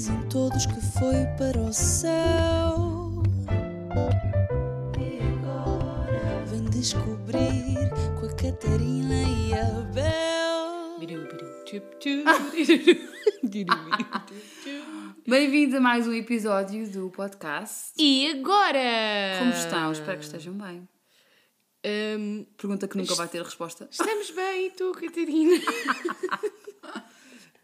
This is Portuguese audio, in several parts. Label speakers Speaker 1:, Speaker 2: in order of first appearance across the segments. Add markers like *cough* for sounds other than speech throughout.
Speaker 1: Dizem todos que foi para o céu. E agora vem descobrir com a Catarina e a Bel.
Speaker 2: Bem-vindos a mais um episódio do podcast.
Speaker 3: E agora?
Speaker 2: Como estão? Espero que estejam bem.
Speaker 3: Hum,
Speaker 2: Pergunta que nunca vai ter resposta.
Speaker 3: estamos bem, e tu, Catarina? *laughs*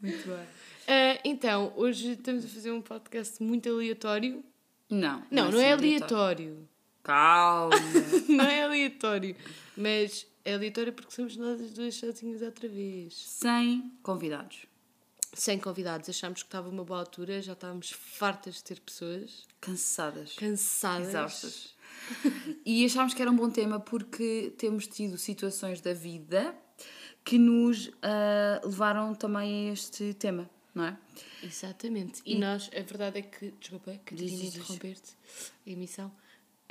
Speaker 2: Muito bem.
Speaker 3: Ah, então, hoje estamos a fazer um podcast muito aleatório.
Speaker 2: Não.
Speaker 3: Não, não é
Speaker 2: assim
Speaker 3: aleatório.
Speaker 2: Calma. *laughs*
Speaker 3: não é aleatório. Mas é aleatório porque somos nós as duas sozinhas outra vez.
Speaker 2: Sem convidados.
Speaker 3: Sem convidados. Achámos que estava uma boa altura, já estávamos fartas de ter pessoas
Speaker 2: Cansadas.
Speaker 3: cansadas.
Speaker 2: Exaustas. E achámos que era um bom tema porque temos tido situações da vida que nos ah, levaram também a este tema, não é?
Speaker 3: Exatamente. E, nós, a verdade é que. Desculpa, Catarina,
Speaker 2: Diz,
Speaker 3: interromper-te a emissão.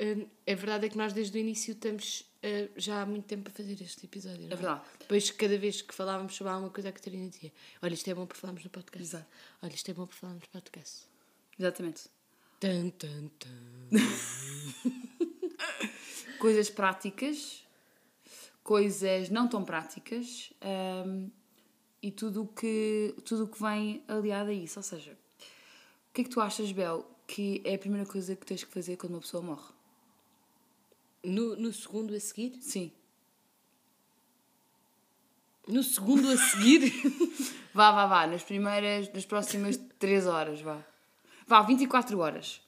Speaker 3: Hum, a verdade é que nós, desde o início, estamos ah, já há muito tempo a fazer este episódio. não
Speaker 2: É verdade.
Speaker 3: Depois, cada vez que falávamos sobre alguma coisa, a Catarina dizia: Olha, isto é bom para falarmos no podcast.
Speaker 2: Exato.
Speaker 3: Olha, isto é bom para falarmos no podcast.
Speaker 2: Exatamente.
Speaker 3: Tan, tan, tan. *laughs*
Speaker 2: Coisas práticas, coisas não tão práticas ahm, e tudo o que, tudo o que vem aliado a isso. Ou seja, o que é que tu achas, Bel, que é a primeira coisa que tens que fazer quando uma pessoa morre?
Speaker 3: No, no segundo a seguir?
Speaker 2: Sim.
Speaker 3: No segundo a seguir? *laughs*
Speaker 2: Vá, vá, vá, nas primeiras, nas próximas 3 horas, vá. Vá, 24 horas.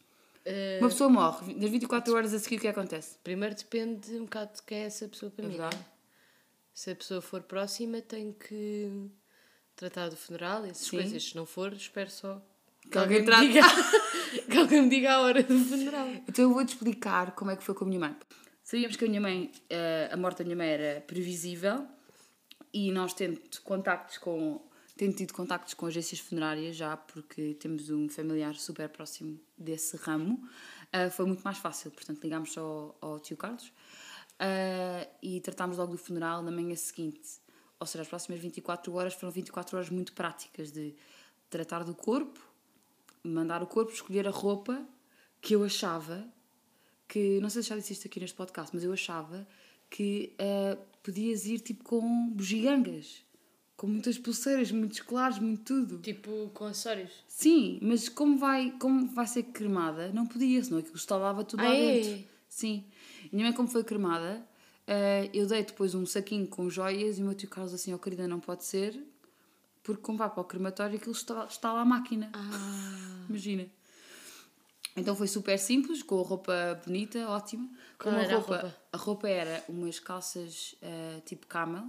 Speaker 3: Ah,
Speaker 2: Uma pessoa morre, nas 24 horas a seguir o que acontece?
Speaker 3: primeiro depende um bocado de quem é essa pessoa para
Speaker 2: É
Speaker 3: mim.
Speaker 2: verdade.
Speaker 3: Se a pessoa for próxima, tem que tratar do funeral essas
Speaker 2: Sim.
Speaker 3: coisas. Se não for, espero só
Speaker 2: Que alguém
Speaker 3: me
Speaker 2: trate.
Speaker 3: diga, *laughs* que alguém me diga a hora do funeral.
Speaker 2: Então eu vou-te explicar como é que foi com a minha mãe. Sabíamos que a minha mãe, eh, a morte da minha mãe era previsível e nós tendo contactos com, tendo tido contactos com agências funerárias já, porque temos um familiar super próximo desse ramo, eh, foi muito mais fácil. Portanto, ligámos só ao, ao tio Carlos eh, e tratámos logo do funeral na manhã seguinte. Ou seja, as próximas 24 horas foram 24 horas muito práticas de tratar do corpo, mandar o corpo, escolher a roupa que eu achava que, não sei se já disse isto aqui neste podcast, mas eu achava que ah, podias ir tipo com bugigangas, com muitas pulseiras, muitos colares, muito tudo.
Speaker 3: Tipo, com acessórios.
Speaker 2: Sim, mas como vai, como vai ser cremada, não podia, senão aquilo estalava tudo lá
Speaker 3: Ah, é?
Speaker 2: dentro. Sim. Minha mãe, como foi cremada, ah, eu dei depois um saquinho com joias e o meu tio Carlos assim, ó querida, não pode ser, porque como vai para o crematório aquilo está, está lá a máquina.
Speaker 3: Ah, *laughs*
Speaker 2: Imagina. Então foi super simples, com a roupa bonita, ótima. Com
Speaker 3: Qual
Speaker 2: uma
Speaker 3: era a
Speaker 2: roupa,
Speaker 3: roupa?
Speaker 2: a roupa era umas calças eh, tipo camel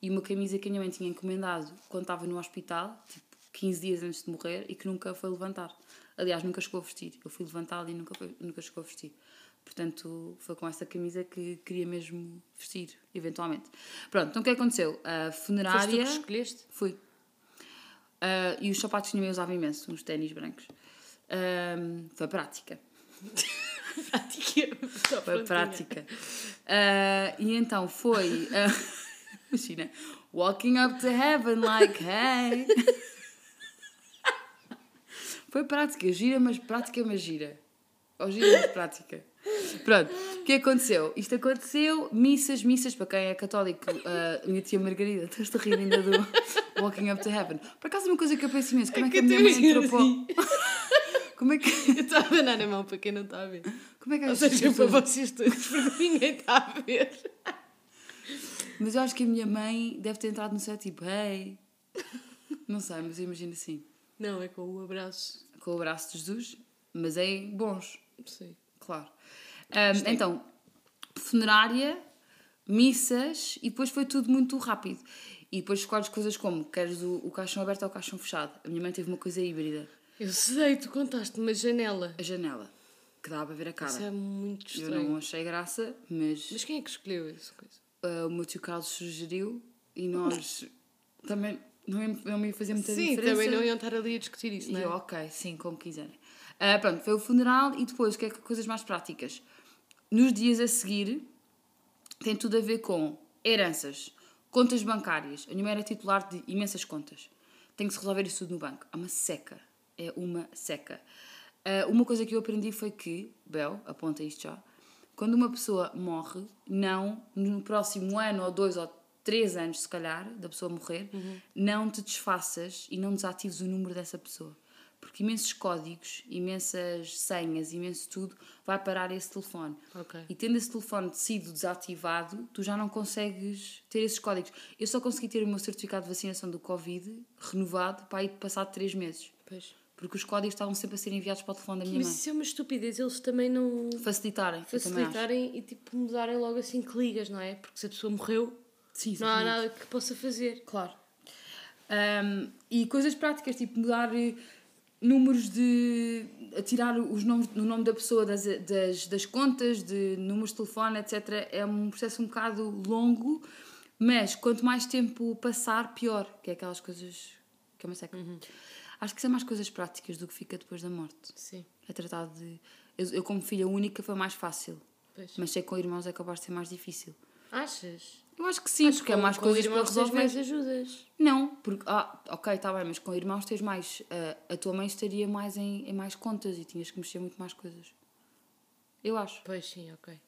Speaker 2: e uma camisa que a minha mãe tinha encomendado quando estava no hospital, tipo 15 dias antes de morrer, e que nunca foi levantar. Aliás, nunca chegou a vestir. Eu fui levantá-la e nunca, foi, nunca chegou a vestir. Portanto, foi com essa camisa que queria mesmo vestir, eventualmente. Pronto, então o que aconteceu? A
Speaker 3: foste tu
Speaker 2: funerária.
Speaker 3: que escolheste?
Speaker 2: Fui. Ah, e os sapatos que mãe usava imenso, uns ténis brancos. Ahm, foi prática.
Speaker 3: Prática.
Speaker 2: Foi
Speaker 3: prontinha.
Speaker 2: prática. Ah, e então foi. ah, *laughs* imagina, walking up to heaven like hey. Foi prática, gira, mas prática, mas gira. Ou gira, mas prática. Pronto, o que aconteceu? Isto aconteceu, missas, missas, para quem é católico, a minha tia Margarida, *laughs* estás a rir ainda do Walking Up to Heaven. Por acaso, uma coisa que eu penso imenso, como é que a minha mãe entrou para o- *laughs* Como é que.
Speaker 3: Eu estou a abanar a mão para quem não está a ver.
Speaker 2: Como é que
Speaker 3: Ou seja, para
Speaker 2: pessoas-
Speaker 3: vocês todos, porque ninguém está a ver.
Speaker 2: Mas eu acho que a minha mãe deve ter entrado no céu tipo, hey. Não sei, mas eu imagino assim,
Speaker 3: Não, é com o abraço.
Speaker 2: com o braço de Jesus, mas é bons,
Speaker 3: Sim.
Speaker 2: claro. Ahm, então, funerária, missas e depois foi tudo muito rápido. E depois escolhes coisas como queres o, o caixão aberto ou o caixão fechado. A minha mãe teve uma coisa híbrida,
Speaker 3: Eu sei, tu contaste uma janela.
Speaker 2: a janela, que dava para ver a cara.
Speaker 3: Isso é muito
Speaker 2: Eu
Speaker 3: estranho.
Speaker 2: não achei graça, mas,
Speaker 3: Mas quem é que escolheu essa coisa?
Speaker 2: ah, o meu tio Carlos sugeriu e nós também não ia, não ia fazer muita
Speaker 3: Sim,
Speaker 2: diferença.
Speaker 3: também não iam estar ali a discutir isso,
Speaker 2: E
Speaker 3: não é?
Speaker 2: eu, ok, sim, como quiserem. Ah, pronto, foi o funeral e depois, o que é que coisas mais práticas? Nos dias a seguir, tem tudo a ver com heranças, contas bancárias. A minha mãe era titular de imensas contas. Tem que se resolver isso tudo no banco. Há uma seca. é uma seca. Ah, uma coisa que eu aprendi foi que, Bel, aponta isto já, quando uma pessoa morre, não no próximo ano ou dois ou três anos, se calhar, da pessoa morrer, não te desfaças e não desatives o número dessa pessoa. Porque imensos códigos, imensas senhas, imenso tudo vai parar esse telefone.
Speaker 3: Ok.
Speaker 2: E tendo esse telefone sido desativado, tu já não consegues ter esses códigos. Eu só consegui ter o meu certificado de vacinação do Covid renovado para ir passado três meses.
Speaker 3: Pois.
Speaker 2: Porque os códigos estavam sempre a ser enviados para o telefone da minha
Speaker 3: Mas
Speaker 2: mãe.
Speaker 3: isso é uma estupidez, eles também não
Speaker 2: Facilitarem.
Speaker 3: facilitarem e tipo mudarem logo assim que ligas, não é? Porque se a pessoa morreu,
Speaker 2: Sim,
Speaker 3: não há nada que possa fazer.
Speaker 2: Claro. Um, e coisas práticas, tipo mudar eh, números de. a tirar os nomes, o nome da pessoa das, das, das contas, de números de telefone, etc. É um processo um bocado longo, mas quanto mais tempo passar, pior. Que é aquelas coisas. que é uma seca. Acho que são mais coisas práticas do que fica depois da morte.
Speaker 3: Sim.
Speaker 2: É tratado de. Eu, eu como filha única, foi mais fácil.
Speaker 3: Pois.
Speaker 2: Mas ser com irmãos é capaz de ser mais difícil.
Speaker 3: Achas?
Speaker 2: Eu acho que sim,
Speaker 3: Acho
Speaker 2: porque
Speaker 3: que
Speaker 2: é mais
Speaker 3: com
Speaker 2: coisas para
Speaker 3: irmãos tens
Speaker 2: resolver.
Speaker 3: mais ajudas.
Speaker 2: Não, porque, ah, ok, está bem, mas com irmãos tens mais. ah, a tua mãe estaria mais em, em mais contas e tinhas que mexer muito mais coisas. Eu acho.
Speaker 3: Pois sim, ok.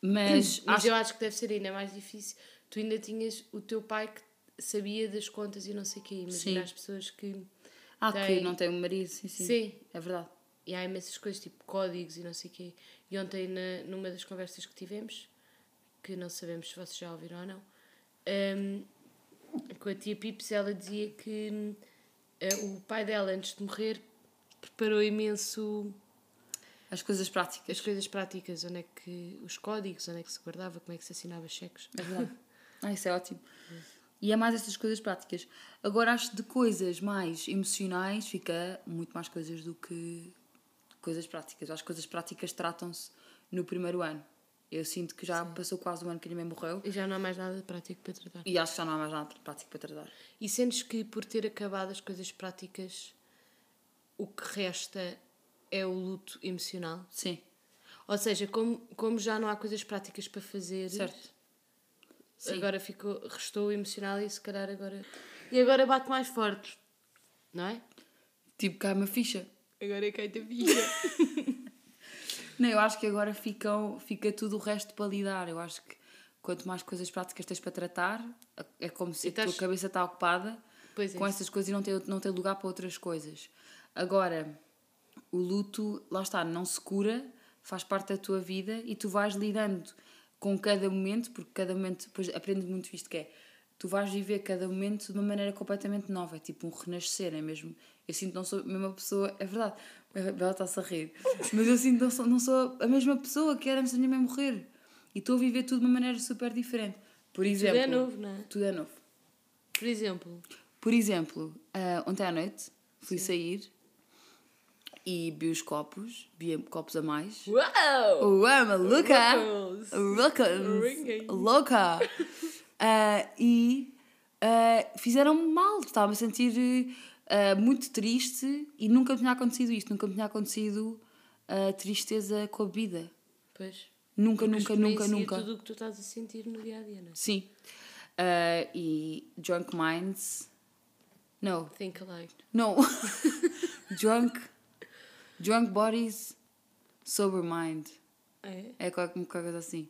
Speaker 2: Mas, *clears throat*
Speaker 3: Mas
Speaker 2: acho,
Speaker 3: eu acho que deve ser ainda mais difícil. Tu ainda tinhas o teu pai que sabia das contas e não sei o quê. Imagina
Speaker 2: Sim.
Speaker 3: as pessoas que.
Speaker 2: ah, que
Speaker 3: tem-
Speaker 2: não tem um marido, sim, sim.
Speaker 3: Sim.
Speaker 2: É verdade.
Speaker 3: E há imensas coisas, tipo códigos e não sei o quê. E ontem, na, numa das conversas que tivemos, que não sabemos se vocês já ouviram ou não, hum, com a tia Pips, ela dizia que eh, o pai dela, antes de morrer, preparou imenso
Speaker 2: As coisas práticas.
Speaker 3: as coisas práticas, onde é que os códigos, onde é que se guardava, como é que se assinava cheques.
Speaker 2: É verdade. ah, isso é ótimo. E é mais essas coisas práticas. Agora, acho que de coisas mais emocionais fica muito mais coisas do que coisas práticas. Que coisas práticas tratam-se no primeiro ano. Eu sinto que já passou quase um ano que a minha mãe morreu
Speaker 3: E já não há mais nada prático para tratar.
Speaker 2: e acho que já não há mais nada prático para tratar.
Speaker 3: E sentes que por ter acabado as coisas práticas, o que resta é o luto emocional?
Speaker 2: Sim,
Speaker 3: Ou seja, como, como já não há coisas práticas para fazer,
Speaker 2: certo. Sim.
Speaker 3: agora ficou, restou o emocional e se calhar agora. E agora bate mais forte, não é?
Speaker 2: Tipo, cai uma ficha.
Speaker 3: Agora é cai-te a ficha. *laughs*
Speaker 2: Não, eu acho que agora ficam, fica tudo o resto para lidar. Eu acho que quanto mais coisas práticas tens para tratar, é como se
Speaker 3: E
Speaker 2: a tua
Speaker 3: estás-
Speaker 2: cabeça está ocupada
Speaker 3: é.
Speaker 2: com essas coisas e não tem, não tem lugar para outras coisas. Agora, o luto, lá está, não se cura, faz parte da tua vida e tu vais lidando com cada momento, porque cada momento, depois aprendes muito isto que é, tu vais viver cada momento de uma maneira completamente nova, é tipo um renascer, é mesmo. Eu sinto que não sou a mesma pessoa, é verdade, a Bela está-se a rir, mas eu sinto que não sou, não sou a mesma pessoa que era antes da minha mãe morrer. E estou a viver tudo de uma maneira super diferente. Por exemplo,
Speaker 3: é novo, não é?
Speaker 2: Tudo é novo.
Speaker 3: Por exemplo,
Speaker 2: Por exemplo, ah, ontem à noite fui sair e vi os copos, vi copos a mais.
Speaker 3: Uau!
Speaker 2: Uau, maluca!
Speaker 3: Ringing.
Speaker 2: Louca! *laughs* Ah, e ah, fizeram-me mal, estava-me a sentir ah, muito triste e nunca me tinha acontecido isto, nunca me tinha acontecido tristeza com a vida.
Speaker 3: Pois.
Speaker 2: Nunca, nunca, nunca,
Speaker 3: Experiencia
Speaker 2: nunca.
Speaker 3: tudo o que tu estás a sentir no dia a dia, não é?
Speaker 2: Sim. E Drunk Minds. No,
Speaker 3: Think alike.
Speaker 2: No. *laughs* drunk. Drunk bodies, sober mind.
Speaker 3: É?
Speaker 2: É qualquer coisa assim.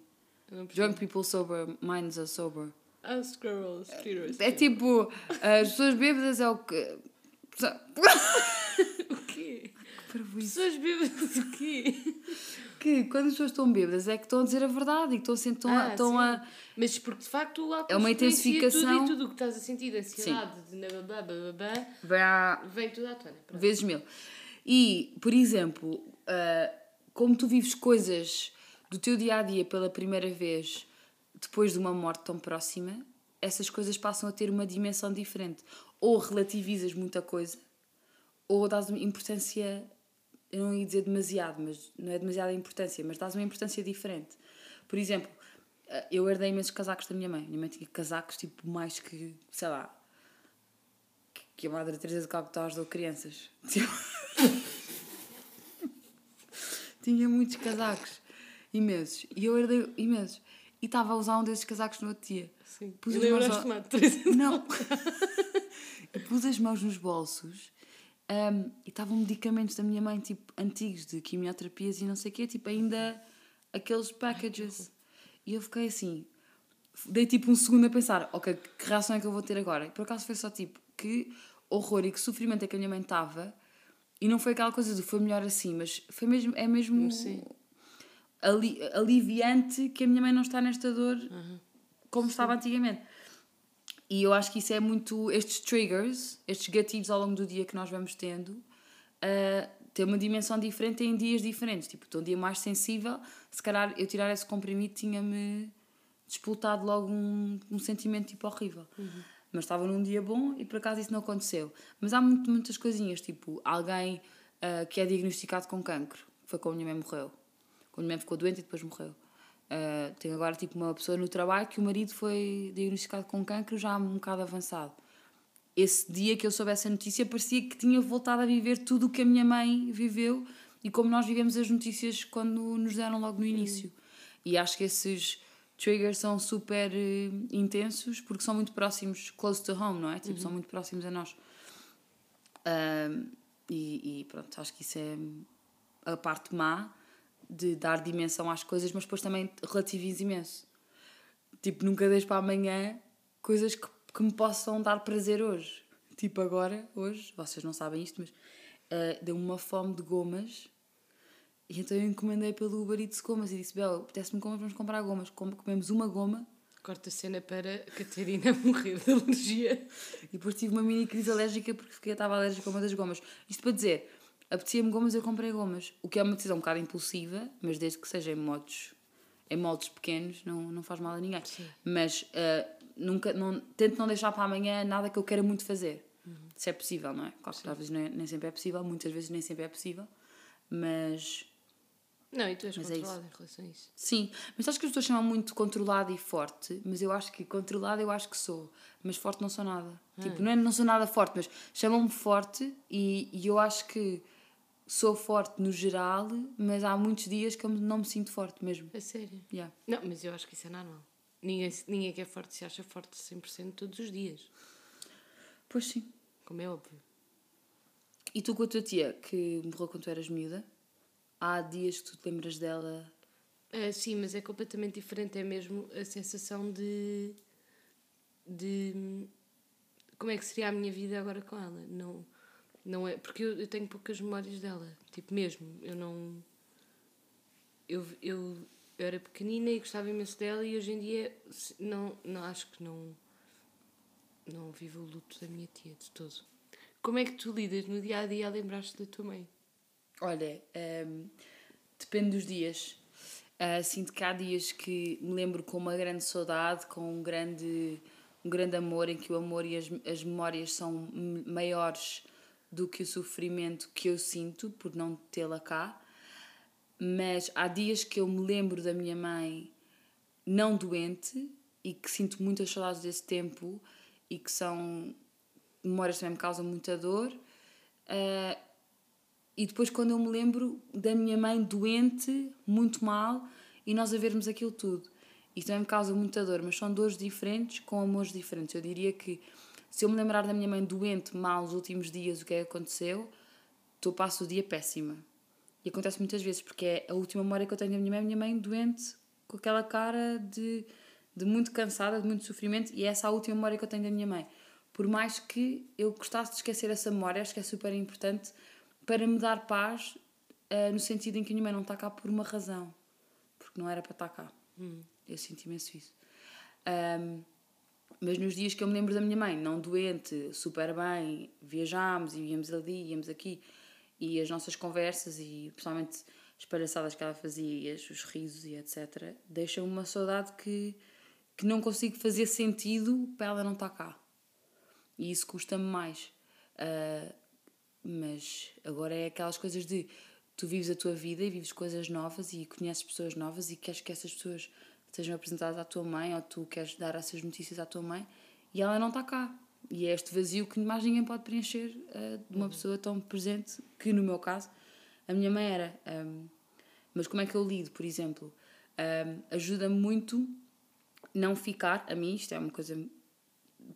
Speaker 2: Drunk people sober, minds are sober.
Speaker 3: Ah, squirrels, squirrels.
Speaker 2: É tipo, as pessoas bêbadas é o que. *laughs*
Speaker 3: O quê?
Speaker 2: Parvoíce.
Speaker 3: Pessoas bêbadas o quê?
Speaker 2: Que quando as pessoas estão bêbadas é que estão a dizer a verdade e que estão a, sentir- estão a,
Speaker 3: Ah,
Speaker 2: estão
Speaker 3: sim.
Speaker 2: a.
Speaker 3: Mas porque de facto o álcool
Speaker 2: É uma intensificação.
Speaker 3: Tudo e tudo o que estás a sentir, de ansiedade, de blá, blá, blá, blá, vem tudo à tona. Pronto.
Speaker 2: vezes mil. E, por exemplo, ah, como tu vives coisas do teu dia a dia pela primeira vez depois de uma morte tão próxima, essas coisas passam a ter uma dimensão diferente. Ou relativizas muita coisa, ou dás uma importância, eu não ia dizer demasiado, mas não é demasiada importância, mas dás uma importância diferente. Por exemplo, ah, eu herdei imensos casacos da minha mãe. Minha mãe tinha casacos tipo mais que, sei lá, que- a Madre Teresa de Calcutá ajudou crianças. *laughs* Tinha muitos casacos, imensos. E eu herdei imensos. E estava a usar um desses casacos no outro dia.
Speaker 3: Sim.
Speaker 2: Pus
Speaker 3: E
Speaker 2: as mãos ao-. Não! *laughs* eu pus as mãos nos bolsos Um, e estavam medicamentos da minha mãe, tipo, antigos, de quimioterapias e não sei o quê, tipo, ainda aqueles packages. E eu fiquei assim, dei tipo um segundo a pensar, ok, que reação é que eu vou ter agora? E por acaso foi só tipo, que horror e que sofrimento é que a minha mãe estava. E não foi aquela coisa de foi melhor assim, mas foi mesmo, é mesmo
Speaker 3: Sim.
Speaker 2: Ali, aliviante que a minha mãe não está nesta dor como estava antigamente. E eu acho que isso é muito. Estes triggers, estes gatilhos ao longo do dia que nós vamos tendo, uh, têm uma dimensão diferente em dias diferentes. Tipo, estou um dia mais sensível, se calhar eu tirar esse comprimido tinha-me despoltado logo um, um sentimento tipo horrível. Mas estava num dia bom e por acaso isso não aconteceu. Mas há muito, muitas coisinhas, tipo, alguém uh, que é diagnosticado com cancro, foi quando a minha mãe morreu. Quando a minha mãe ficou doente e depois morreu. Uh, tenho agora tipo uma pessoa no trabalho que o marido foi diagnosticado com cancro já um bocado avançado. Esse dia que eu soube essa notícia parecia que tinha voltado a viver tudo o que a minha mãe viveu e como nós vivemos as notícias quando nos deram logo no início. E acho que esses triggers são super eh, intensos porque são muito próximos, close to home, não é? Tipo, são muito próximos a nós. Um, e, e pronto, acho que isso é a parte má de dar dimensão às coisas, mas depois também relativizo imenso. Tipo, nunca deixo para amanhã coisas que, que me possam dar prazer hoje. Tipo, agora, hoje, vocês não sabem isto, mas uh, deu-me uma fome de gomas e então eu encomendei pelo Uber Eats gomas e disse: Bel, apetece-me gomas, vamos comprar gomas. Com- Comemos uma goma
Speaker 3: Corta a cena para Catarina *laughs* morrer de alergia.
Speaker 2: e depois tive uma mini crise alérgica porque estava alérgica a uma das gomas. Isto para dizer, apetecia-me gomas, eu comprei gomas. O que é uma decisão um bocado impulsiva, mas desde que seja em modos, em pequenos, não, não faz mal a ninguém. Mas ah, nunca, não, tento não deixar para amanhã nada que eu queira muito fazer. Se é possível, não é? Claro que vezes nem, nem sempre é possível, muitas vezes nem sempre é possível, mas
Speaker 3: Não, e tu és
Speaker 2: Mas é
Speaker 3: controlada em relação a isso.
Speaker 2: Sim, mas acho que as pessoas chamam muito controlada e forte, mas eu acho que controlada eu acho que sou, mas forte não sou nada. Tipo, não é não sou nada forte, mas chamam-me forte e, e eu acho que sou forte no geral, mas há muitos dias que eu não me sinto forte mesmo.
Speaker 3: A sério?
Speaker 2: Yeah.
Speaker 3: Não, mas eu acho que isso é normal. Ninguém, ninguém que é forte se acha forte 100% todos os dias.
Speaker 2: Pois sim.
Speaker 3: Como é óbvio.
Speaker 2: E tu com a tua tia, que morreu quando tu eras miúda, há dias que tu te lembras dela.
Speaker 3: Ah, sim, mas é completamente diferente. É mesmo a sensação de. de. Como é que seria a minha vida agora com ela? Não, não é. Porque eu, eu tenho poucas memórias dela. Tipo, mesmo. Eu não. Eu, eu, eu era pequenina e gostava imenso dela e hoje em dia não, não acho que não. Não vivo o luto da minha tia de todo. Como é que tu lidas no dia a dia a lembrar-te da tua mãe?
Speaker 2: Olha, hum, depende dos dias. Ah, sinto que há dias que me lembro com uma grande saudade, com um grande, um grande amor, em que o amor e as, as memórias são maiores do que o sofrimento que eu sinto por não tê-la cá. Mas há dias que eu me lembro da minha mãe não doente e que sinto muitas saudades desse tempo e que são memórias também me causam muita dor. Ah, e depois, quando eu me lembro da minha mãe doente, muito mal, e nós a vermos aquilo tudo. Isso também me causa muita dor, mas são dores diferentes, com amores diferentes. Eu diria que se eu me lembrar da minha mãe doente, mal, os últimos dias, o que é que aconteceu, eu passo o dia péssima. E acontece muitas vezes, porque é a última memória que eu tenho da minha mãe, a minha mãe doente, com aquela cara de, de muito cansada, de muito sofrimento, e é essa a última memória que eu tenho da minha mãe. Por mais que eu gostasse de esquecer essa memória, acho que é super importante para me dar paz, eh, no sentido em que a minha mãe não está cá por uma razão, porque não era para estar cá. Eu sinto imenso isso. Ahm, mas nos dias que eu me lembro da minha mãe, não doente, super bem, viajámos e íamos ali, íamos aqui, e as nossas conversas e principalmente as palhaçadas que ela fazia, e os risos e etc., deixam uma saudade que, que não consigo fazer sentido para ela não estar cá. E isso custa-me mais. Ah, mas agora é aquelas coisas de tu vives a tua vida e vives coisas novas e conheces pessoas novas e queres que essas pessoas sejam apresentadas à tua mãe ou tu queres dar essas notícias à tua mãe e ela não está cá. E é este vazio que mais ninguém pode preencher ah, de uma pessoa tão presente que, no meu caso, a minha mãe era. Ahm, mas como é que eu lido, por exemplo? Ahm, Ajuda-me muito não ficar, a mim, isto é uma coisa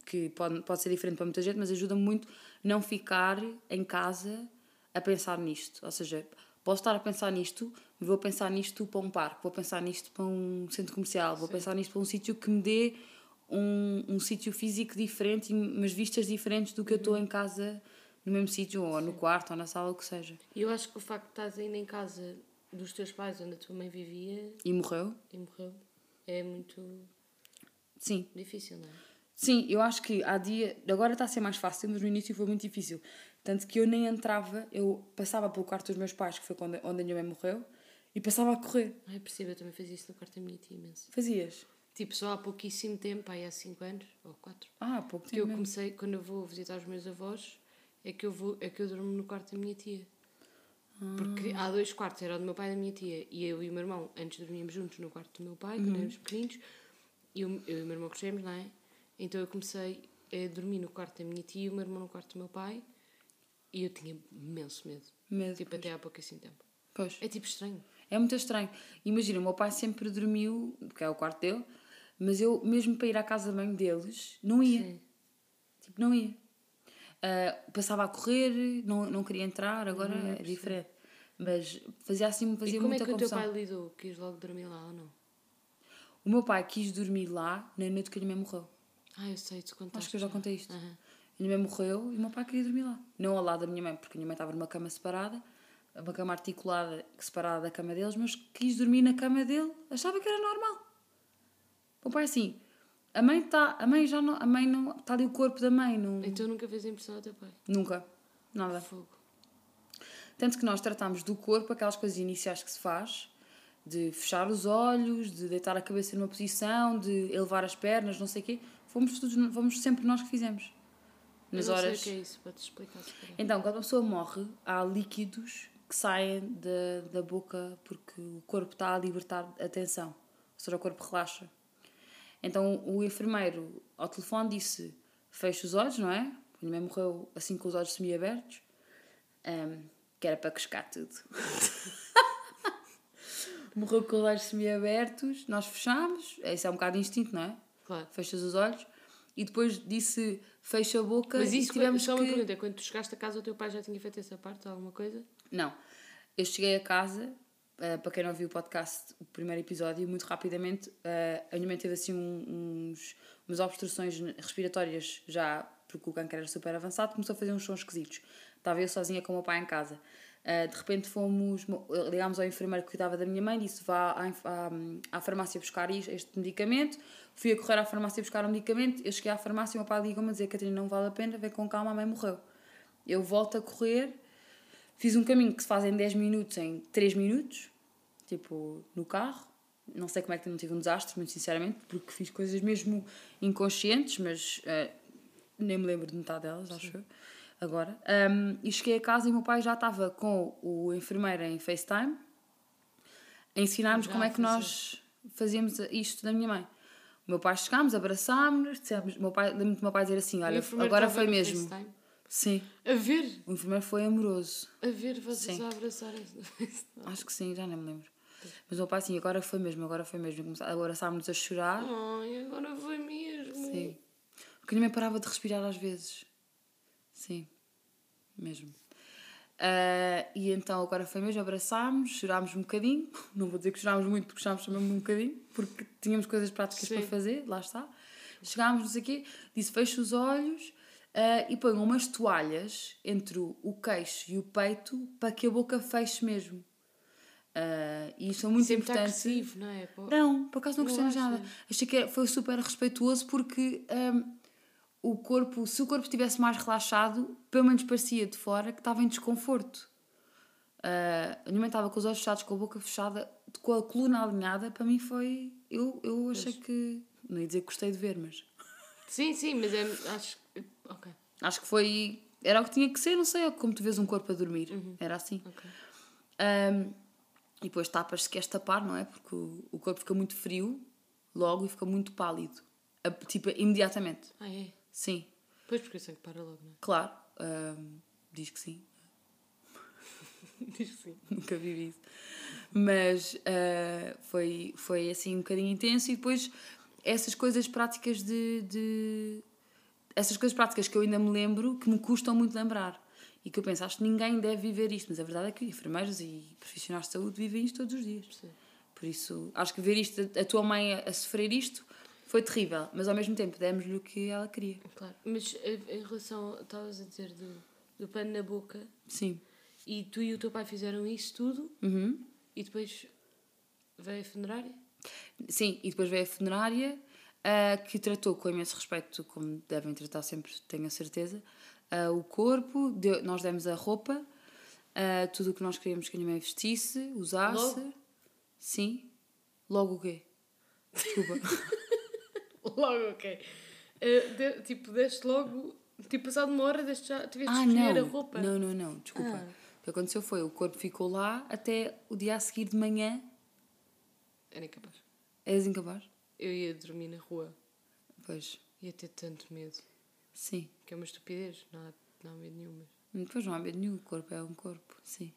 Speaker 2: que pode, pode ser diferente para muita gente, mas ajuda-me muito não ficar em casa a pensar nisto. Ou seja, posso estar a pensar nisto, vou pensar nisto para um parque, vou pensar nisto para um centro comercial, vou pensar nisto para um sítio que me dê um, um sítio físico diferente, mas vistas diferentes do que eu estou em casa no mesmo sítio, ou no quarto, ou na sala, o que seja.
Speaker 3: E eu acho que o facto de estás ainda em casa dos teus pais, onde a tua mãe vivia
Speaker 2: E morreu?
Speaker 3: e morreu, é muito
Speaker 2: Sim.
Speaker 3: difícil, não é?
Speaker 2: Sim, eu acho que há dia. Agora está a ser mais fácil, mas no início foi muito difícil. Tanto que eu nem entrava, eu passava pelo quarto dos meus pais, que foi quando, onde a minha mãe morreu, e passava a correr.
Speaker 3: Ai, percebo, eu também fazia isso no quarto da minha tia imenso.
Speaker 2: Fazias?
Speaker 3: Tipo, só há pouquíssimo tempo, aí há 5 anos, ou 4,
Speaker 2: Ah, há pouco
Speaker 3: que eu
Speaker 2: tempo. mesmo.
Speaker 3: comecei, quando eu vou visitar os meus avós, é que eu, vou, é que eu durmo no quarto da minha tia. Porque há dois quartos, era o do meu pai e da minha tia, e eu e o meu irmão, antes dormíamos juntos no quarto do meu pai, quando éramos pequeninos, e eu, eu e o meu irmão crescemos, não é? Então eu comecei a dormir no quarto da minha tia e o meu irmão no quarto do meu pai, e eu tinha imenso medo.
Speaker 2: Medo,
Speaker 3: Tipo,
Speaker 2: pois.
Speaker 3: até há pouquíssimo tempo.
Speaker 2: Pois.
Speaker 3: É tipo estranho.
Speaker 2: É muito estranho. Imagina, o meu pai sempre dormiu, porque é o quarto dele, mas eu, mesmo para ir à casa de banho deles, não ia.
Speaker 3: Sim.
Speaker 2: Tipo, não ia. Ah, passava a correr, não, não queria entrar, agora
Speaker 3: Uhum,
Speaker 2: é diferente. Mas fazia assim, fazia
Speaker 3: e como é que o teu
Speaker 2: confusão.
Speaker 3: pai lidou? Quis logo dormir lá ou não?
Speaker 2: O meu pai quis dormir lá na noite que a minha mãe morreu.
Speaker 3: Ah, eu sei, tu contaste.
Speaker 2: Acho que eu já contei isto.
Speaker 3: Aham.
Speaker 2: A minha mãe morreu e o meu pai queria dormir lá. Não ao lado da minha mãe, porque a minha mãe estava numa cama separada, uma cama articulada, separada da cama deles, mas quis dormir na cama dele, achava que era normal. O pai assim, a mãe está, a mãe já não, a mãe não, está ali o corpo da mãe, não,
Speaker 3: Então nunca fez impressão ao teu pai?
Speaker 2: nunca, nada.
Speaker 3: Fogo.
Speaker 2: Tanto que nós tratámos do corpo aquelas coisas iniciais que se faz, de fechar os olhos, de deitar a cabeça numa posição, de elevar as pernas, não sei o quê. Fomos, todos, fomos sempre nós que fizemos. Nas
Speaker 3: eu não
Speaker 2: horas.
Speaker 3: sei o que é isso, podes explicar se calhar.
Speaker 2: Então, quando uma pessoa morre, há líquidos que saem da, da boca porque o corpo está a libertar a tensão. Ou seja, o corpo relaxa. Então, o enfermeiro ao telefone disse: fecha os olhos, não é? A minha mãe morreu assim com os olhos semi-abertos, Ahm, que era para cascar tudo. *laughs* morreu com os olhos semi-abertos, nós fechámos, isso é um bocado de instinto, não é?
Speaker 3: Claro.
Speaker 2: Fechas os olhos e depois disse: fecha a boca
Speaker 3: Mas
Speaker 2: e
Speaker 3: isso,
Speaker 2: tivemos
Speaker 3: só
Speaker 2: que...
Speaker 3: uma pergunta, quando tu chegaste a casa o teu pai já tinha feito essa parte, alguma coisa?
Speaker 2: Não. Eu cheguei a casa, eh, para quem não viu o podcast, o primeiro episódio, muito rapidamente, eh, a minha mãe teve assim um- uns, umas obstruções respiratórias já, porque o câncer era super avançado, começou a fazer uns sons esquisitos. Estava eu sozinha com o meu pai em casa. Eh, de repente fomos, mo- ligámos ao enfermeiro que cuidava da minha mãe, disse vá à, à, à farmácia buscar este medicamento. Fui a correr à farmácia buscar o medicamento, eu cheguei à farmácia e o meu pai ligou-me a dizer Catarina, não vale a pena, vem com calma, a mãe morreu. Eu volto a correr, Fiz um caminho que se faz em 10 minutos em 3 minutos, tipo, no carro. Não sei como é que não tive um desastre, muito sinceramente, porque fiz coisas mesmo inconscientes, mas eh, nem me lembro de metade delas, acho eu, agora. Um, e cheguei a casa e o meu pai já estava com o enfermeiro em FaceTime a ensinar-nos como é que nós fazíamos isto da minha mãe. O meu pai chegámos, abraçámos-nos, dissemos, meu pai, lembro-me do meu pai dizer assim: Olha, agora foi mesmo.
Speaker 3: FaceTime?
Speaker 2: Sim,
Speaker 3: A ver,
Speaker 2: o enfermeiro foi amoroso.
Speaker 3: a ver, vocês
Speaker 2: Sim.
Speaker 3: a *laughs* FaceTime.
Speaker 2: Acho que sim, já nem me lembro. Mas o meu pai, assim, agora foi mesmo, agora foi mesmo. Estávamos a chorar.
Speaker 3: Ai, agora foi mesmo.
Speaker 2: Sim. Porque minha mãe parava de respirar às vezes. Sim, mesmo. Ah, e então agora foi mesmo, abraçámos, chorámos um bocadinho. *laughs* Não vou dizer que chorámos muito, porque chorámos também um bocadinho, porque tínhamos coisas práticas
Speaker 3: Sim.
Speaker 2: para fazer, lá está. Chegámos, não sei o quê, disse fecha os olhos ah, e ponham umas toalhas entre o queixo e o peito para que a boca feche mesmo. Ah, e isso é muito
Speaker 3: Sempre está
Speaker 2: importante.
Speaker 3: agressivo, não é? Pô,
Speaker 2: Não, por acaso não
Speaker 3: Não
Speaker 2: gostei nada. Achei que foi super respeituoso porque hum, o corpo, se o corpo estivesse mais relaxado, pelo menos parecia de fora que estava em desconforto. A minha mãe estava com os olhos fechados, com a boca fechada, com a coluna alinhada. Para mim foi. Eu, eu achei que. Não ia dizer que gostei de ver, mas.
Speaker 3: Sim, sim, mas é. Acho
Speaker 2: Acho que foi. Era o que tinha que ser, não sei, é como tu vês um corpo a dormir. Era assim.
Speaker 3: ok.
Speaker 2: Um, e depois tapas se queres tapar, não é? Porque o, o corpo fica muito frio logo e fica muito pálido. A- Tipo, imediatamente.
Speaker 3: Ah, é?
Speaker 2: Sim,
Speaker 3: Pois porque o sangue para logo, não
Speaker 2: claro. um, diz que sim.
Speaker 3: é? *laughs* Diz que sim.
Speaker 2: Nunca vivi isso. Mas uh, foi, foi assim um bocadinho intenso e depois essas coisas práticas de, de, essas coisas práticas que eu ainda me lembro que me custam muito lembrar. E que eu penso, acho que ninguém deve viver isto, mas a verdade é que enfermeiros e profissionais de saúde vivem isto todos os dias.
Speaker 3: Sim.
Speaker 2: Por isso, acho que ver isto, a tua mãe a, a sofrer isto, foi terrível, mas ao mesmo tempo demos-lhe o que ela queria.
Speaker 3: Claro. Mas eh, em relação, estavas a dizer do, do pano na boca,
Speaker 2: Sim.
Speaker 3: e tu e o teu pai fizeram isso tudo,
Speaker 2: Uhum.
Speaker 3: e depois veio a funerária?
Speaker 2: Sim, e depois veio a funerária, ah, que tratou com imenso respeito, como devem tratar sempre, tenho a certeza, ah, o corpo, deu- nós demos a roupa, ah, tudo o que nós queríamos que a minha mãe vestisse, usasse.
Speaker 3: Logo?
Speaker 2: Sim. Logo o quê? Desculpa. *laughs* *laughs*
Speaker 3: Logo, ok. Eh, de- tipo, deste logo, tipo, passado uma hora, deste já, tiveste de
Speaker 2: ah,
Speaker 3: escolher
Speaker 2: não.
Speaker 3: a roupa.
Speaker 2: Não, não, não, desculpa.
Speaker 3: Ah.
Speaker 2: O que aconteceu foi, o corpo ficou lá até o dia a seguir de manhã.
Speaker 3: Era incapaz.
Speaker 2: És incapaz?
Speaker 3: Eu ia dormir na rua,
Speaker 2: Pois,
Speaker 3: ia ter tanto medo.
Speaker 2: sim.
Speaker 3: Que é uma estupidez, não há, não há medo nenhum. Mas...
Speaker 2: Depois não há medo nenhum, o corpo é um corpo, sim.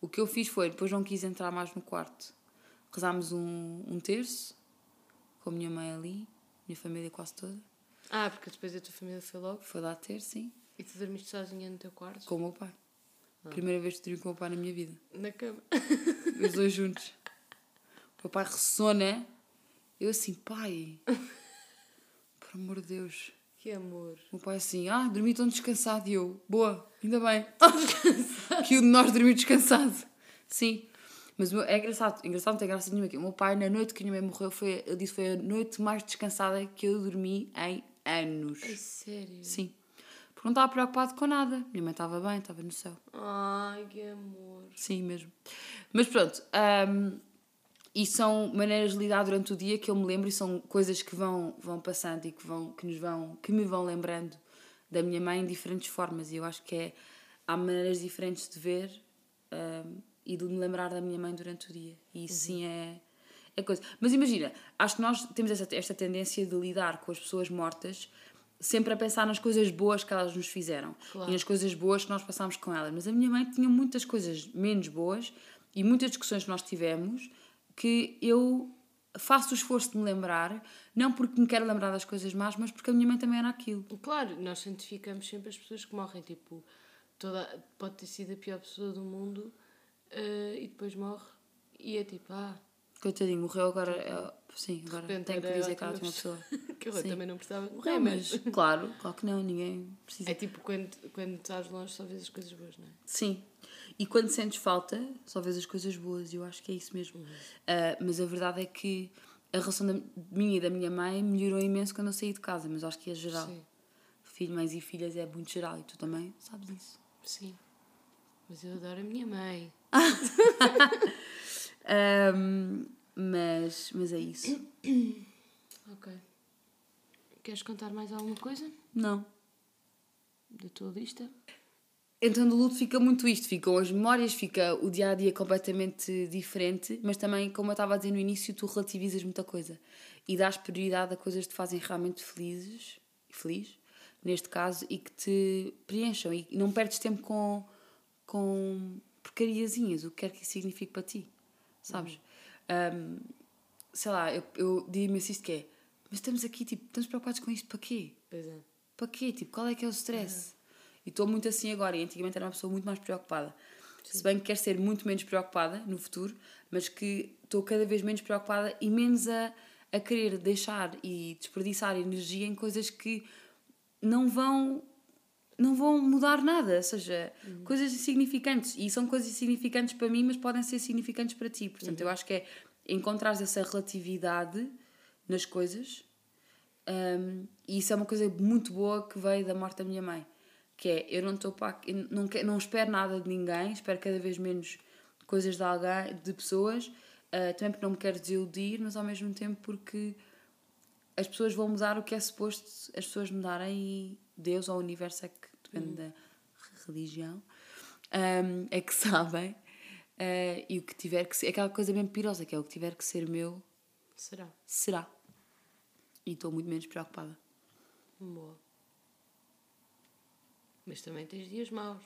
Speaker 2: O que eu fiz foi, depois não quis entrar mais no quarto. Rezámos um, um terço, com a minha mãe ali, minha família quase toda.
Speaker 3: Ah, porque depois a tua família foi logo
Speaker 2: Foi lá ter, sim,
Speaker 3: e tu dormiste sozinha no teu quarto?
Speaker 2: com o meu pai. Primeira vez que dormi com o meu pai na minha vida.
Speaker 3: Na cama. *laughs*
Speaker 2: Os dois juntos. O meu pai ressona. Eu assim, pai, por amor de Deus.
Speaker 3: Que amor.
Speaker 2: O meu pai assim, ah, dormi tão descansado. E eu, boa, ainda bem. que o de nós dormiu descansado. Sim. Mas meu- é engraçado, engraçado não tem graça nenhuma aqui. O meu pai, na noite que a minha mãe morreu, foi, ele disse foi a noite mais descansada que eu dormi em anos.
Speaker 3: É sério?
Speaker 2: Sim. Porque não estava preocupado com nada. Minha mãe estava bem, estava no céu.
Speaker 3: Ai, que amor.
Speaker 2: Sim, mesmo. Mas pronto, hum, e são maneiras de lidar durante o dia que eu me lembro e são coisas que vão, vão passando e que, vão, que, nos vão, que me vão lembrando da minha mãe em diferentes formas. E eu acho que é, há maneiras diferentes de ver hum, e de me lembrar da minha mãe durante o dia. E isso sim é, é coisa. Mas imagina, acho que nós temos essa, esta tendência de lidar com as pessoas mortas sempre a pensar nas coisas boas que elas nos fizeram
Speaker 3: Claro.
Speaker 2: e nas coisas boas que nós passámos com elas. Mas a minha mãe tinha muitas coisas menos boas e muitas discussões que nós tivemos que eu faço o esforço de me lembrar, não porque me quero lembrar das coisas más, mas porque a minha mãe também era aquilo.
Speaker 3: Claro, nós santificamos sempre as pessoas que morrem. Tipo, toda, pode ter sido a pior pessoa do mundo eh, e depois morre. E é tipo, ah,
Speaker 2: Coitadinho, morreu agora. é- sim, agora tenho que
Speaker 3: era
Speaker 2: dizer que
Speaker 3: ótima
Speaker 2: tinha uma pessoa. *laughs*
Speaker 3: que eu
Speaker 2: Sim.
Speaker 3: também não precisava de morrer,
Speaker 2: Não,
Speaker 3: mas.
Speaker 2: mas claro, claro que não, ninguém precisa.
Speaker 3: É tipo quando, quando estás longe só vês as coisas boas, não é?
Speaker 2: Sim. E quando sentes falta, só vês as coisas boas, e eu acho que é isso mesmo. Ah, mas a verdade é que a relação da minha e da minha mãe melhorou imenso quando eu saí de casa, mas acho que é geral.
Speaker 3: Sim.
Speaker 2: Filho, mães e filhas é muito geral, e tu também sabes isso.
Speaker 3: Sim. Mas eu adoro a minha mãe.
Speaker 2: Ahm, mas, mas é isso.
Speaker 3: Ok. Queres contar mais alguma coisa
Speaker 2: Não.
Speaker 3: da tua lista?
Speaker 2: Então do luto fica muito isto, ficam as memórias, fica o dia a dia completamente diferente, mas também, como eu estava a dizer no início, tu relativizas muita coisa e dás prioridade a coisas que te fazem realmente felizes, feliz, neste caso, e que te preencham e não perdes tempo com, com porcariazinhas, o que quer que isso signifique para ti, sabes? Um, sei lá, eu, eu digo-me assim isto que é, mas estamos aqui, tipo, estamos preocupados com isto para quê?
Speaker 3: Pois é.
Speaker 2: Para quê? Tipo, qual é que é o stress? E estou muito assim agora. E antigamente era uma pessoa muito mais preocupada. Se bem que quero ser muito menos preocupada no futuro, mas que estou cada vez menos preocupada e menos a, a querer deixar e desperdiçar energia em coisas que não vão não vão mudar nada, ou seja, coisas insignificantes. E são coisas insignificantes para mim, mas podem ser significantes para ti. Portanto, eu acho que é encontrar essa relatividade nas coisas um, e isso é uma coisa muito boa que veio da morte da minha mãe. Que é, eu não estou para não, não espero nada de ninguém, espero cada vez menos coisas de alguém, de pessoas, uh, também porque não me quero desiludir, mas ao mesmo tempo porque as pessoas vão mudar o que é suposto as pessoas mudarem e Deus ou o universo é que depende da religião um, é que *laughs* sabem uh, e o que tiver que ser, aquela coisa bem pirosa que é o que tiver que ser meu
Speaker 3: Será?
Speaker 2: será e estou muito menos preocupada
Speaker 3: Boa. Mas também tens dias maus.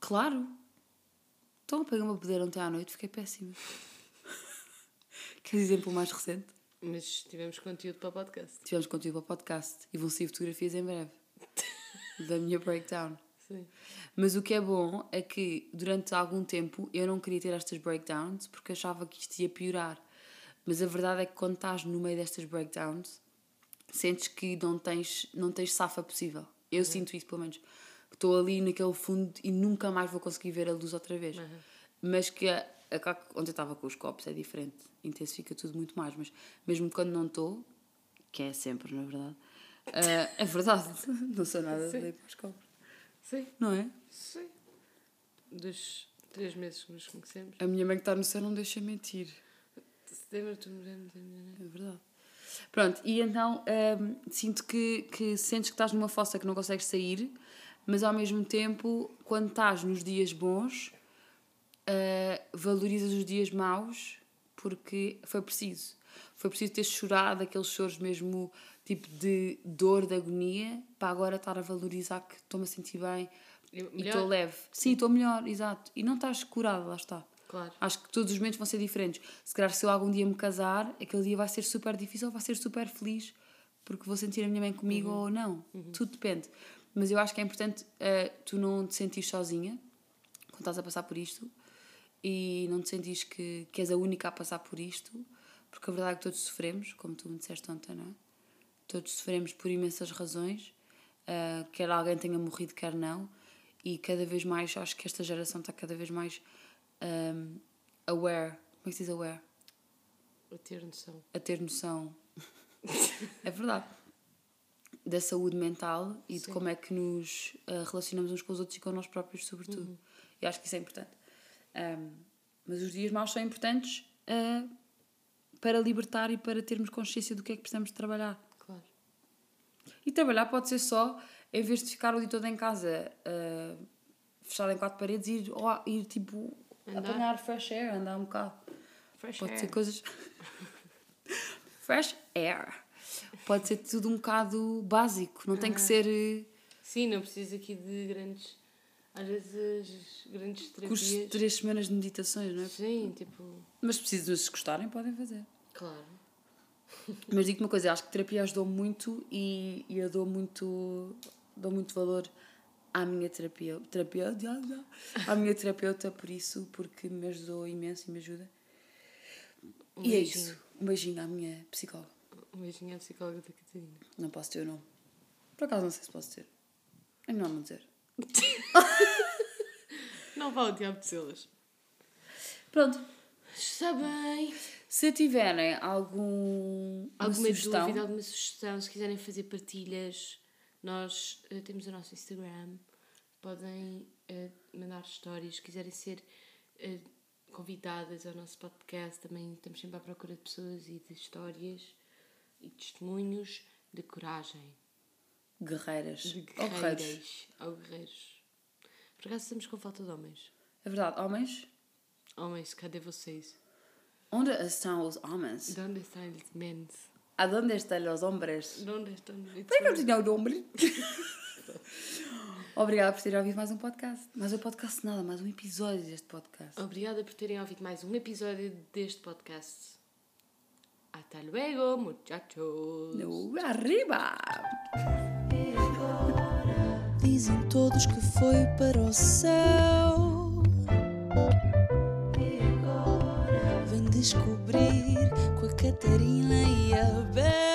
Speaker 2: claro então peguei uma poder ontem à noite fiquei péssima *laughs* queres exemplo mais recente
Speaker 3: Mas tivemos conteúdo para o podcast.
Speaker 2: tivemos conteúdo para o podcast e vão sair fotografias em breve da minha breakdown.
Speaker 3: Sim.
Speaker 2: Mas o que é bom é que durante algum tempo eu não queria ter estas breakdowns porque achava que isto ia piorar. Mas a verdade é que quando estás no meio destas breakdowns, sentes que não tens, não tens safa possível. Eu sinto isso, pelo menos. Estou ali naquele fundo e nunca mais vou conseguir ver a luz outra vez. Mas que a, a, ontem estava com os copos é diferente, intensifica tudo muito mais. Mas mesmo quando não estou, que é sempre, na verdade, ah, é verdade, *laughs* não sou nada
Speaker 3: Sim.
Speaker 2: de ir para os.
Speaker 3: Sim.
Speaker 2: Não é?
Speaker 3: Sim. Dos três meses que nos conhecemos.
Speaker 2: A minha mãe que está no céu não deixa mentir.
Speaker 3: Setembro, janeiro.
Speaker 2: É verdade. Pronto, e então hum, sinto que, que sentes que estás numa fossa que não consegues sair, mas ao mesmo tempo, quando estás nos dias bons, ah, valorizas os dias maus porque foi preciso. Foi preciso ter chorado aqueles choros mesmo tipo de dor, de agonia, para agora estar a valorizar que estou-me a sentir bem
Speaker 3: E
Speaker 2: e
Speaker 3: melhor?
Speaker 2: estou leve. Sim, estou melhor, exato. E não estás curado, lá está.
Speaker 3: Claro.
Speaker 2: Acho que todos os momentos vão ser diferentes. Se calhar, se eu algum dia me casar, aquele dia vai ser super difícil ou vai ser super feliz porque vou sentir a minha mãe comigo
Speaker 3: Uhum.
Speaker 2: ou não. Tudo depende. Mas eu acho que é importante eh, tu não te sentir sozinha quando estás a passar por isto e não te sentis que, que és a única a passar por isto, porque a verdade é que todos sofremos, como tu me disseste ontem, não é? Todos sofremos por imensas razões, eh, quer alguém tenha morrido, quer não, e cada vez mais, acho que esta geração está cada vez mais um, aware. Como é que se diz aware?
Speaker 3: A ter noção.
Speaker 2: A ter noção. *laughs* é verdade. Da saúde mental e de
Speaker 3: Sim.
Speaker 2: como é que nos uh, relacionamos uns com os outros e com nós próprios, sobretudo. E acho que isso é importante. Um, mas os dias maus são importantes uh, para libertar e para termos consciência do que é que precisamos de trabalhar. E trabalhar pode ser só, em vez de ficar o dia todo em casa, uh, fechado em quatro paredes, ir, ir tipo,
Speaker 3: Andar.
Speaker 2: apanhar fresh air, andar um bocado.
Speaker 3: Fresh
Speaker 2: Pode
Speaker 3: air.
Speaker 2: ser coisas. *laughs* fresh air. Pode ser tudo um bocado básico, não tem que ser eh,
Speaker 3: Sim, não preciso aqui de grandes. Às vezes, grandes
Speaker 2: cursos de
Speaker 3: terapias.
Speaker 2: três semanas de meditações, não é?
Speaker 3: Sim, tipo.
Speaker 2: Mas preciso, se gostarem, podem fazer.
Speaker 3: Claro.
Speaker 2: Mas digo uma coisa, acho que terapia ajudou muito e, e eu dou muito, dou muito valor à minha terapia, terapia à minha terapeuta por isso, porque me ajudou imenso e me ajuda.
Speaker 3: Um
Speaker 2: e é isso. Um beijinho à minha psicóloga.
Speaker 3: Um beijinho à psicóloga da Catarina.
Speaker 2: Não posso ter o nome. Por acaso não sei se posso ter. É melhor não dizer. *laughs*
Speaker 3: Não vá ao diabo de selas.
Speaker 2: Pronto.
Speaker 3: Está bem.
Speaker 2: Se tiverem algum
Speaker 3: Alguma
Speaker 2: sugestão,
Speaker 3: dúvida, alguma sugestão, se quiserem fazer partilhas, nós eh, temos o nosso Instagram. Podem eh, mandar histórias, se quiserem ser eh, convidadas ao nosso podcast, também estamos sempre à procura de pessoas e de histórias e testemunhos de coragem.
Speaker 2: guerreiras
Speaker 3: De guerreiras. Ou guerreiros. Por acaso estamos com falta de homens.
Speaker 2: É verdade, homens?
Speaker 3: Homens, cadê vocês?
Speaker 2: Onde estão os homens?
Speaker 3: De onde estão os men?
Speaker 2: Aonde estão os homens?
Speaker 3: Onde estão os
Speaker 2: Por que não tinha o nome? *laughs* Obrigada por terem ouvido mais um podcast. Mais um podcast nada, mais um episódio deste podcast.
Speaker 3: Obrigada por terem ouvido mais um episódio deste podcast. Hasta luego, muchachos.
Speaker 2: No, arriba!
Speaker 1: Dizem todos que foi para o céu. Descobrir com a Catarina e a Bel.